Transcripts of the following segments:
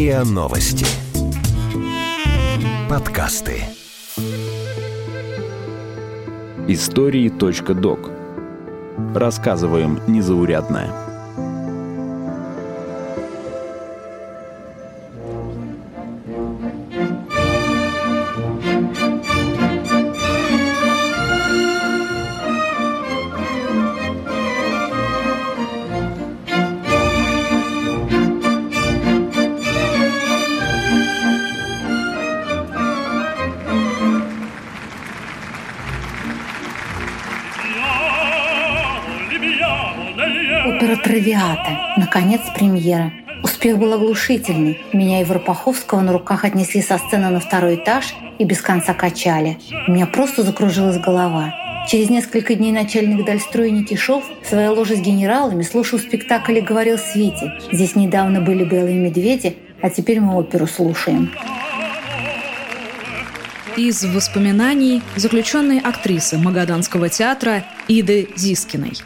РИА Новости. Подкасты. Истории.док. Рассказываем незаурядное. «Травиата». Наконец, премьера. Успех был оглушительный. Меня и Варпаховского на руках отнесли со сцены на второй этаж и без конца качали. У меня просто закружилась голова. Через несколько дней начальник Дальстроя Никишов в своей ложе с генералами слушал спектакль и говорил Свете. Здесь недавно были белые медведи, а теперь мы оперу слушаем. Из воспоминаний заключенной актрисы Магаданского театра Иды Зискиной –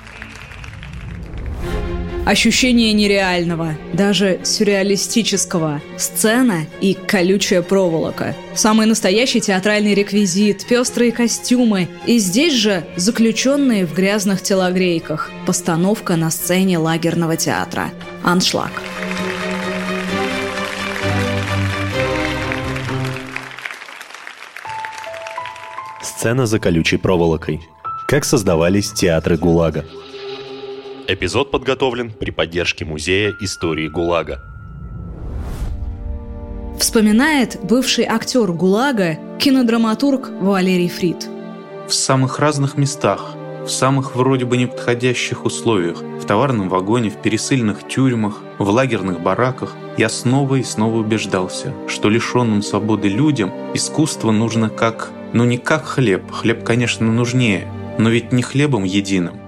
Ощущение нереального, даже сюрреалистического. Сцена и колючая проволока. Самый настоящий театральный реквизит, пестрые костюмы. И здесь же заключенные в грязных телогрейках. Постановка на сцене лагерного театра. Аншлаг. Сцена за колючей проволокой. Как создавались театры ГУЛАГа. Эпизод подготовлен при поддержке Музея истории ГУЛАГа. Вспоминает бывший актер ГУЛАГа, кинодраматург Валерий Фрид. В самых разных местах, в самых вроде бы неподходящих условиях, в товарном вагоне, в пересыльных тюрьмах, в лагерных бараках, я снова и снова убеждался, что лишенным свободы людям искусство нужно как, ну не как хлеб, хлеб, конечно, нужнее, но ведь не хлебом единым,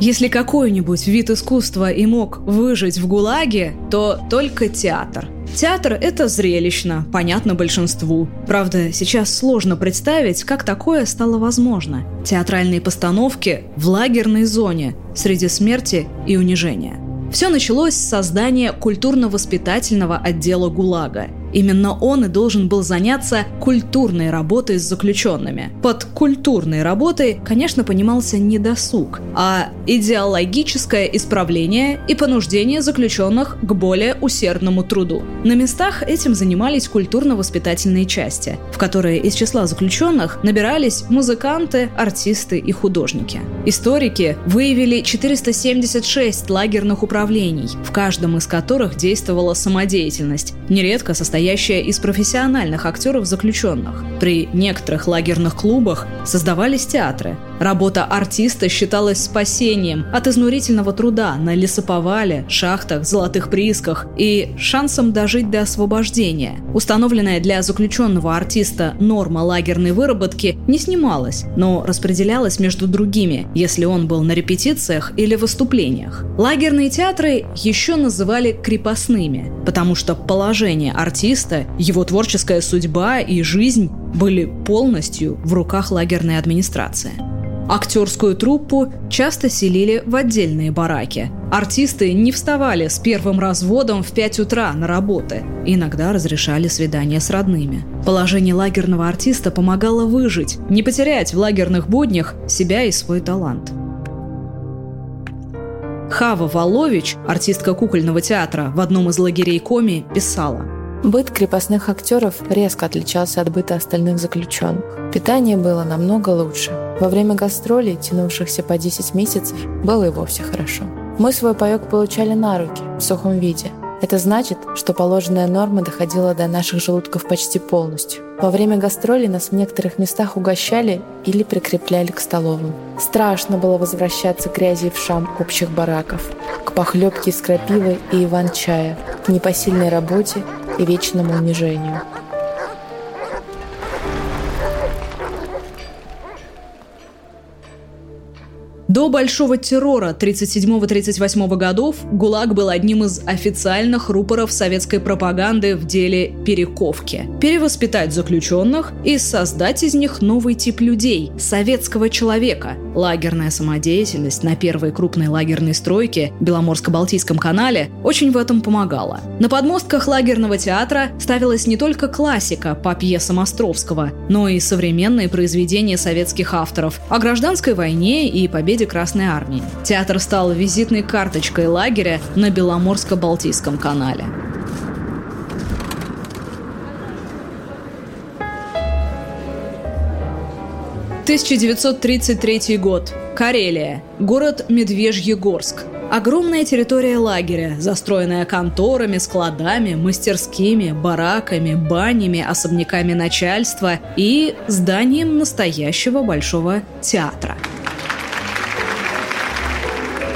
если какой-нибудь вид искусства и мог выжить в ГУЛАГе, то только театр. Театр — это зрелищно, понятно большинству. Правда, сейчас сложно представить, как такое стало возможно. Театральные постановки в лагерной зоне среди смерти и унижения. Все началось с создания культурно-воспитательного отдела ГУЛАГа – Именно он и должен был заняться культурной работой с заключенными. Под культурной работой, конечно, понимался не досуг, а идеологическое исправление и понуждение заключенных к более усердному труду. На местах этим занимались культурно-воспитательные части, в которые из числа заключенных набирались музыканты, артисты и художники. Историки выявили 476 лагерных управлений, в каждом из которых действовала самодеятельность, нередко состоящая состоящая из профессиональных актеров заключенных. При некоторых лагерных клубах создавались театры. Работа артиста считалась спасением от изнурительного труда на лесоповале, шахтах, золотых приисках и шансом дожить до освобождения. Установленная для заключенного артиста норма лагерной выработки не снималась, но распределялась между другими, если он был на репетициях или выступлениях. Лагерные театры еще называли крепостными, потому что положение артиста его творческая судьба и жизнь были полностью в руках лагерной администрации. Актерскую труппу часто селили в отдельные бараки. Артисты не вставали с первым разводом в 5 утра на работы. Иногда разрешали свидания с родными. Положение лагерного артиста помогало выжить, не потерять в лагерных буднях себя и свой талант. Хава Волович, артистка кукольного театра, в одном из лагерей Коми писала – Быт крепостных актеров резко отличался от быта остальных заключенных. Питание было намного лучше. Во время гастролей, тянувшихся по 10 месяцев, было и вовсе хорошо. Мы свой паёк получали на руки, в сухом виде. Это значит, что положенная норма доходила до наших желудков почти полностью. Во время гастролей нас в некоторых местах угощали или прикрепляли к столовым. Страшно было возвращаться к грязи в шам общих бараков, к похлебке из крапивы и иван-чая, к непосильной работе и вечному унижению. До Большого террора 37-38 годов ГУЛАГ был одним из официальных рупоров советской пропаганды в деле перековки. Перевоспитать заключенных и создать из них новый тип людей – советского человека. Лагерная самодеятельность на первой крупной лагерной стройке Беломорско-Балтийском канале очень в этом помогала. На подмостках лагерного театра ставилась не только классика по пьесам Островского, но и современные произведения советских авторов о гражданской войне и победе победе Красной Армии. Театр стал визитной карточкой лагеря на Беломорско-Балтийском канале. «1933 год. Карелия. Город Медвежьегорск. Огромная территория лагеря, застроенная конторами, складами, мастерскими, бараками, банями, особняками начальства и зданием настоящего большого театра –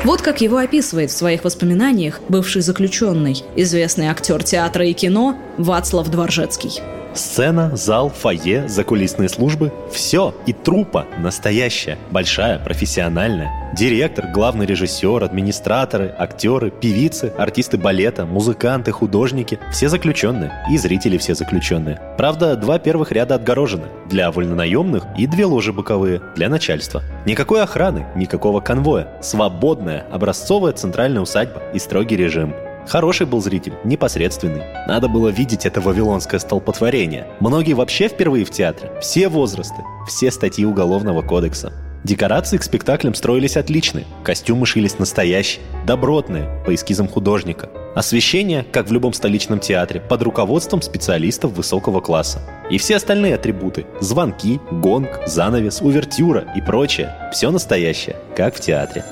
вот как его описывает в своих воспоминаниях бывший заключенный, известный актер театра и кино Вацлав Дворжецкий. Сцена, зал, фойе, закулисные службы – все. И трупа настоящая, большая, профессиональная. Директор, главный режиссер, администраторы, актеры, певицы, артисты балета, музыканты, художники – все заключенные. И зрители все заключенные. Правда, два первых ряда отгорожены – для вольнонаемных и две ложи боковые – для начальства. Никакой охраны, никакого конвоя. Свободная, образцовая центральная усадьба и строгий режим. Хороший был зритель, непосредственный. Надо было видеть это вавилонское столпотворение. Многие вообще впервые в театре. Все возрасты, все статьи Уголовного кодекса. Декорации к спектаклям строились отличные, костюмы шились настоящие, добротные, по эскизам художника. Освещение, как в любом столичном театре, под руководством специалистов высокого класса. И все остальные атрибуты – звонки, гонг, занавес, увертюра и прочее – все настоящее, как в театре.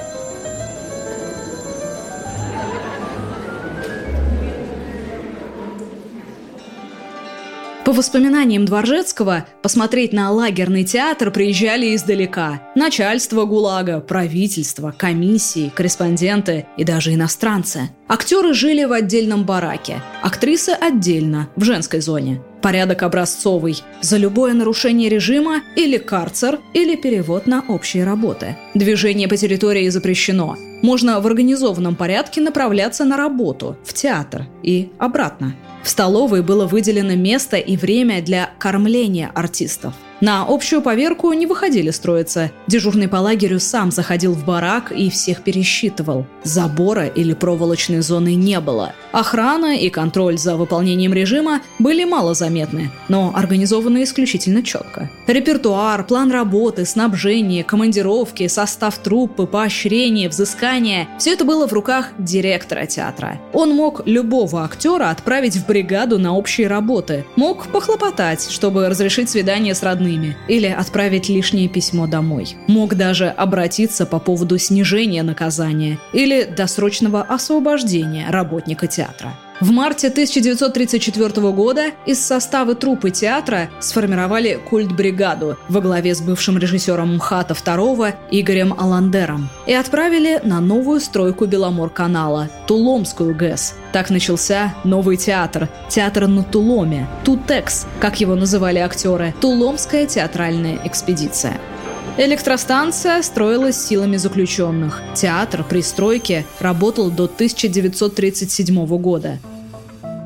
По воспоминаниям Дворжецкого, посмотреть на лагерный театр приезжали издалека. Начальство ГУЛАГа, правительство, комиссии, корреспонденты и даже иностранцы. Актеры жили в отдельном бараке, актрисы отдельно, в женской зоне. Порядок образцовый. За любое нарушение режима или карцер, или перевод на общие работы. Движение по территории запрещено. Можно в организованном порядке направляться на работу, в театр и обратно. В столовой было выделено место и время для кормления артистов – на общую поверку не выходили строиться. Дежурный по лагерю сам заходил в барак и всех пересчитывал. Забора или проволочной зоны не было. Охрана и контроль за выполнением режима были малозаметны, но организованы исключительно четко. Репертуар, план работы, снабжение, командировки, состав труппы, поощрение, взыскание – все это было в руках директора театра. Он мог любого актера отправить в бригаду на общие работы, мог похлопотать, чтобы разрешить свидание с родными, родными или отправить лишнее письмо домой. Мог даже обратиться по поводу снижения наказания или досрочного освобождения работника театра. В марте 1934 года из состава труппы театра сформировали культ-бригаду во главе с бывшим режиссером МХАТа II Игорем Аландером и отправили на новую стройку Беломор-канала – Туломскую ГЭС. Так начался новый театр – театр на Туломе, Тутекс, как его называли актеры, Туломская театральная экспедиция. Электростанция строилась силами заключенных. Театр при стройке работал до 1937 года.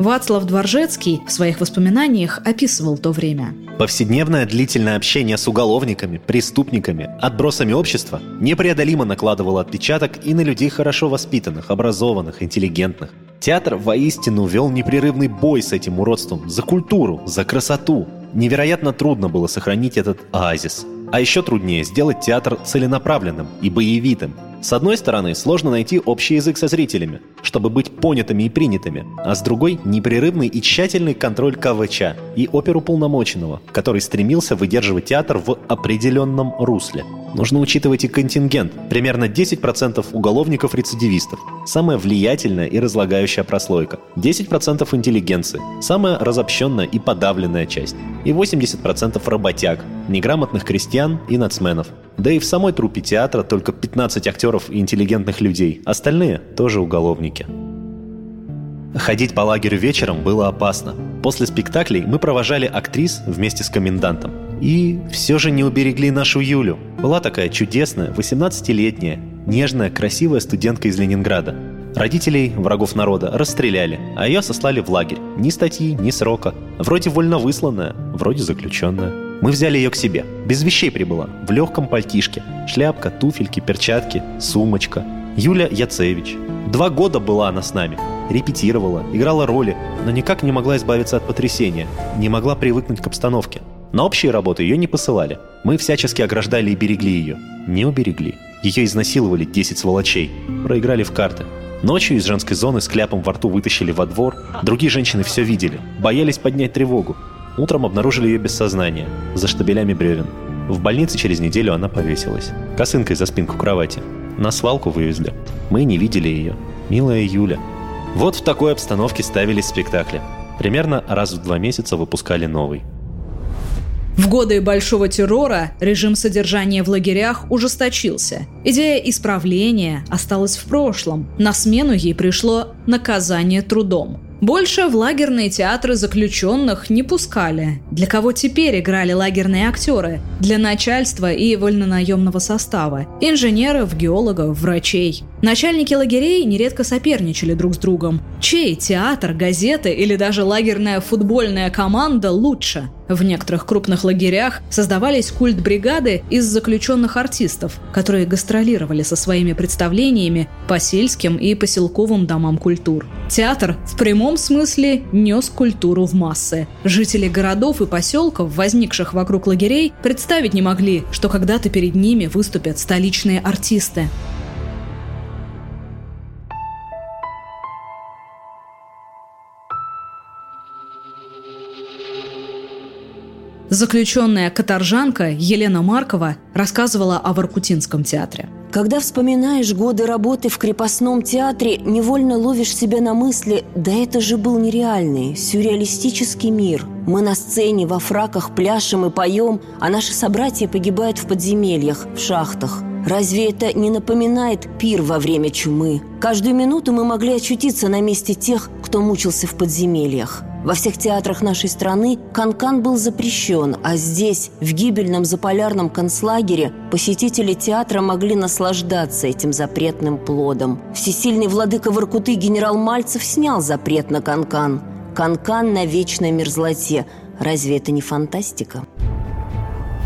Вацлав Дворжецкий в своих воспоминаниях описывал то время. Повседневное длительное общение с уголовниками, преступниками, отбросами общества непреодолимо накладывало отпечаток и на людей хорошо воспитанных, образованных, интеллигентных. Театр воистину вел непрерывный бой с этим уродством за культуру, за красоту. Невероятно трудно было сохранить этот оазис. А еще труднее сделать театр целенаправленным и боевитым, с одной стороны, сложно найти общий язык со зрителями, чтобы быть понятыми и принятыми, а с другой – непрерывный и тщательный контроль КВЧ и оперу полномоченного, который стремился выдерживать театр в определенном русле. Нужно учитывать и контингент – примерно 10% уголовников-рецидивистов, самая влиятельная и разлагающая прослойка, 10% интеллигенции, самая разобщенная и подавленная часть, и 80% работяг, неграмотных крестьян и нацменов – да и в самой труппе театра только 15 актеров и интеллигентных людей. Остальные тоже уголовники. Ходить по лагерю вечером было опасно. После спектаклей мы провожали актрис вместе с комендантом. И все же не уберегли нашу Юлю. Была такая чудесная, 18-летняя, нежная, красивая студентка из Ленинграда. Родителей, врагов народа, расстреляли, а ее сослали в лагерь. Ни статьи, ни срока. Вроде вольно высланная, вроде заключенная. Мы взяли ее к себе. Без вещей прибыла. В легком пальтишке. Шляпка, туфельки, перчатки, сумочка. Юля Яцевич. Два года была она с нами. Репетировала, играла роли, но никак не могла избавиться от потрясения. Не могла привыкнуть к обстановке. На общие работы ее не посылали. Мы всячески ограждали и берегли ее. Не уберегли. Ее изнасиловали 10 сволочей. Проиграли в карты. Ночью из женской зоны с кляпом во рту вытащили во двор. Другие женщины все видели. Боялись поднять тревогу. Утром обнаружили ее без сознания, за штабелями бревен. В больнице через неделю она повесилась. Косынкой за спинку кровати. На свалку вывезли. Мы не видели ее. Милая Юля. Вот в такой обстановке ставились спектакли. Примерно раз в два месяца выпускали новый. В годы Большого террора режим содержания в лагерях ужесточился. Идея исправления осталась в прошлом. На смену ей пришло наказание трудом. Больше в лагерные театры заключенных не пускали. Для кого теперь играли лагерные актеры? Для начальства и вольнонаемного состава. Инженеров, геологов, врачей. Начальники лагерей нередко соперничали друг с другом. Чей театр, газеты или даже лагерная футбольная команда лучше? В некоторых крупных лагерях создавались культ-бригады из заключенных артистов, которые гастролировали со своими представлениями по сельским и поселковым домам культур. Театр в прямом смысле нес культуру в массы. Жители городов и поселков, возникших вокруг лагерей, представить не могли, что когда-то перед ними выступят столичные артисты. Заключенная каторжанка Елена Маркова рассказывала о Воркутинском театре. Когда вспоминаешь годы работы в крепостном театре, невольно ловишь себя на мысли «Да это же был нереальный, сюрреалистический мир. Мы на сцене во фраках пляшем и поем, а наши собратья погибают в подземельях, в шахтах. Разве это не напоминает пир во время чумы? Каждую минуту мы могли очутиться на месте тех, кто мучился в подземельях. Во всех театрах нашей страны канкан был запрещен, а здесь, в гибельном заполярном концлагере, посетители театра могли наслаждаться этим запретным плодом. Всесильный владыка Воркуты генерал Мальцев снял запрет на канкан. Канкан на вечной мерзлоте. Разве это не фантастика?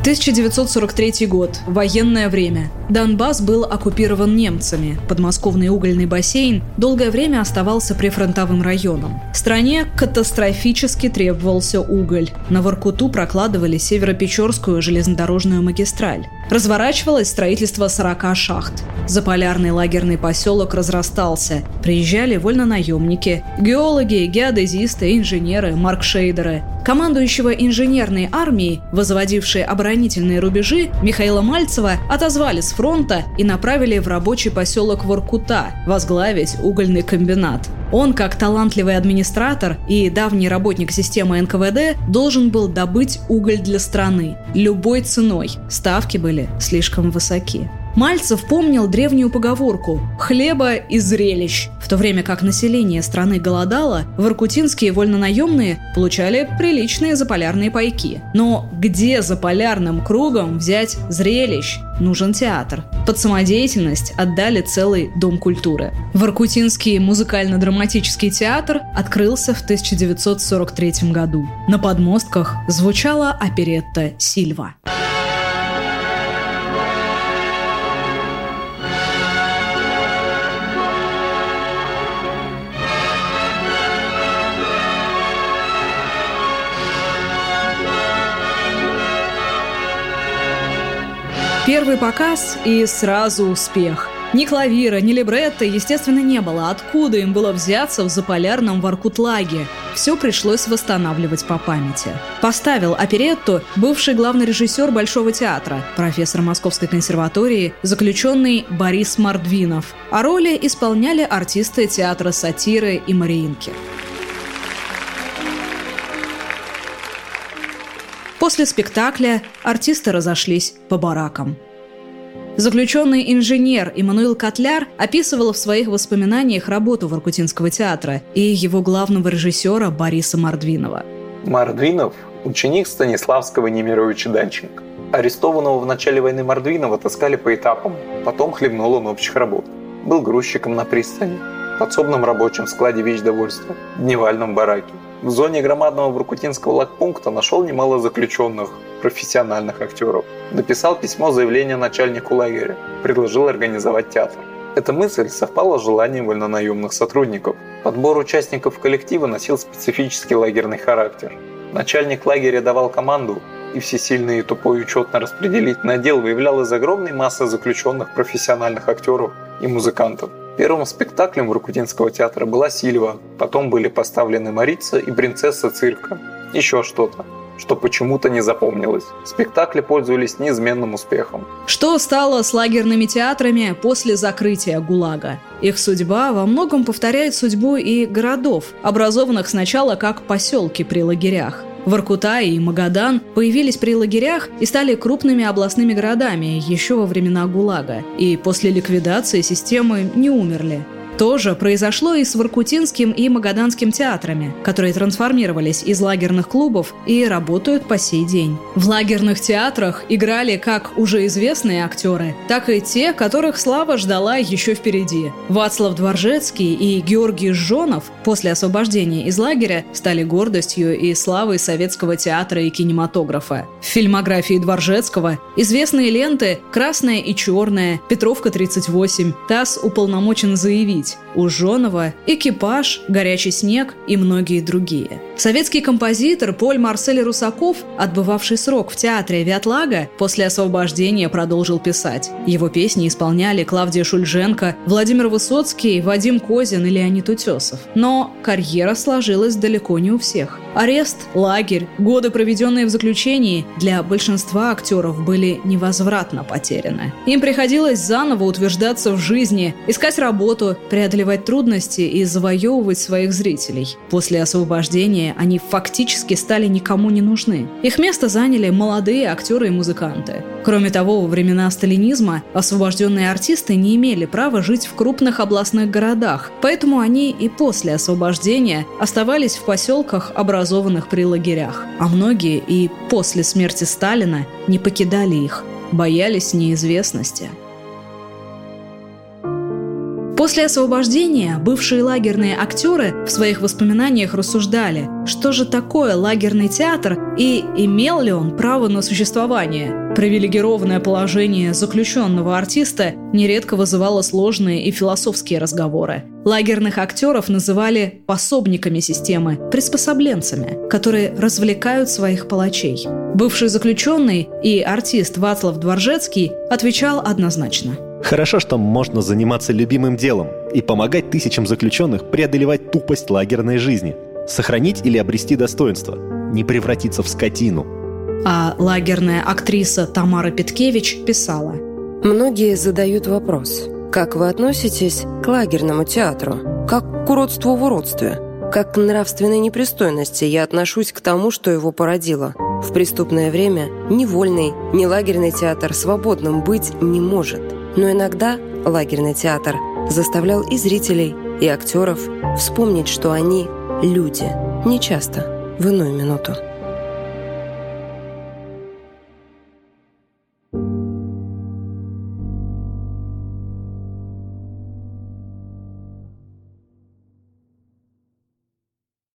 1943 год. Военное время. Донбасс был оккупирован немцами. Подмосковный угольный бассейн долгое время оставался прифронтовым районом. Стране катастрофически требовался уголь. На Воркуту прокладывали Северо-Печорскую железнодорожную магистраль. Разворачивалось строительство 40 шахт. Заполярный лагерный поселок разрастался. Приезжали вольнонаемники, геологи, геодезисты, инженеры, маркшейдеры. Командующего инженерной армией, возводившей оборонительные рубежи, Михаила Мальцева отозвали с фронта и направили в рабочий поселок Воркута возглавить угольный комбинат. Он, как талантливый администратор и давний работник системы НКВД, должен был добыть уголь для страны любой ценой. Ставки были слишком высоки. Мальцев помнил древнюю поговорку «хлеба и зрелищ». В то время как население страны голодало, воркутинские вольнонаемные получали приличные заполярные пайки. Но где за полярным кругом взять зрелищ? Нужен театр. Под самодеятельность отдали целый дом культуры. Воркутинский музыкально-драматический театр открылся в 1943 году. На подмостках звучала оперетта «Сильва». Первый показ и сразу успех. Ни клавира, ни либретто, естественно, не было. Откуда им было взяться в заполярном Воркутлаге? Все пришлось восстанавливать по памяти. Поставил оперетту бывший главный режиссер Большого театра, профессор Московской консерватории, заключенный Борис Мордвинов. А роли исполняли артисты театра сатиры и Мариинки. После спектакля артисты разошлись по баракам. Заключенный инженер Иммануил Котляр описывал в своих воспоминаниях работу Воркутинского театра и его главного режиссера Бориса Мордвинова. Мордвинов ученик Станиславского Немировича Данченко. Арестованного в начале войны Мордвинова таскали по этапам, потом хлебнул он общих работ. Был грузчиком на пристани, подсобным рабочим в складе вещдовольства, дневальном бараке. В зоне громадного Воркутинского лагпункта нашел немало заключенных, профессиональных актеров. Написал письмо заявление начальнику лагеря, предложил организовать театр. Эта мысль совпала с желанием вольнонаемных сотрудников. Подбор участников коллектива носил специфический лагерный характер. Начальник лагеря давал команду, и всесильный и тупой учетно-распределительный отдел выявлял из огромной массы заключенных профессиональных актеров и музыкантов. Первым спектаклем Воркутинского театра была Сильва, потом были поставлены Марица и принцесса цирка. Еще что-то что почему-то не запомнилось. Спектакли пользовались неизменным успехом. Что стало с лагерными театрами после закрытия ГУЛАГа? Их судьба во многом повторяет судьбу и городов, образованных сначала как поселки при лагерях. Воркута и Магадан появились при лагерях и стали крупными областными городами еще во времена ГУЛАГа, и после ликвидации системы не умерли. То же произошло и с Воркутинским и Магаданским театрами, которые трансформировались из лагерных клубов и работают по сей день. В лагерных театрах играли как уже известные актеры, так и те, которых слава ждала еще впереди. Вацлав Дворжецкий и Георгий Жонов после освобождения из лагеря стали гордостью и славой советского театра и кинематографа. В фильмографии Дворжецкого известные ленты «Красная и черная», «Петровка 38», «ТАСС уполномочен заявить», быть у Жонова, «Экипаж», «Горячий снег» и многие другие. Советский композитор Поль Марсель Русаков, отбывавший срок в театре Вятлага, после освобождения продолжил писать. Его песни исполняли Клавдия Шульженко, Владимир Высоцкий, Вадим Козин и Леонид Утесов. Но карьера сложилась далеко не у всех. Арест, лагерь, годы, проведенные в заключении, для большинства актеров были невозвратно потеряны. Им приходилось заново утверждаться в жизни, искать работу, преодолевать трудности и завоевывать своих зрителей. После освобождения они фактически стали никому не нужны. Их место заняли молодые актеры и музыканты. Кроме того, во времена сталинизма освобожденные артисты не имели права жить в крупных областных городах, поэтому они и после освобождения оставались в поселках, образованных при лагерях. А многие и после смерти Сталина не покидали их, боялись неизвестности. После освобождения бывшие лагерные актеры в своих воспоминаниях рассуждали, что же такое лагерный театр и имел ли он право на существование. Привилегированное положение заключенного артиста нередко вызывало сложные и философские разговоры. Лагерных актеров называли пособниками системы, приспособленцами, которые развлекают своих палачей. Бывший заключенный и артист Вацлав Дворжецкий отвечал однозначно – Хорошо, что можно заниматься любимым делом и помогать тысячам заключенных преодолевать тупость лагерной жизни, сохранить или обрести достоинство, не превратиться в скотину. А лагерная актриса Тамара Петкевич писала. Многие задают вопрос, как вы относитесь к лагерному театру, как к уродству в уродстве, как к нравственной непристойности я отношусь к тому, что его породило. В преступное время ни вольный, ни лагерный театр свободным быть не может – но иногда лагерный театр заставлял и зрителей, и актеров вспомнить, что они – люди, не часто, в иную минуту.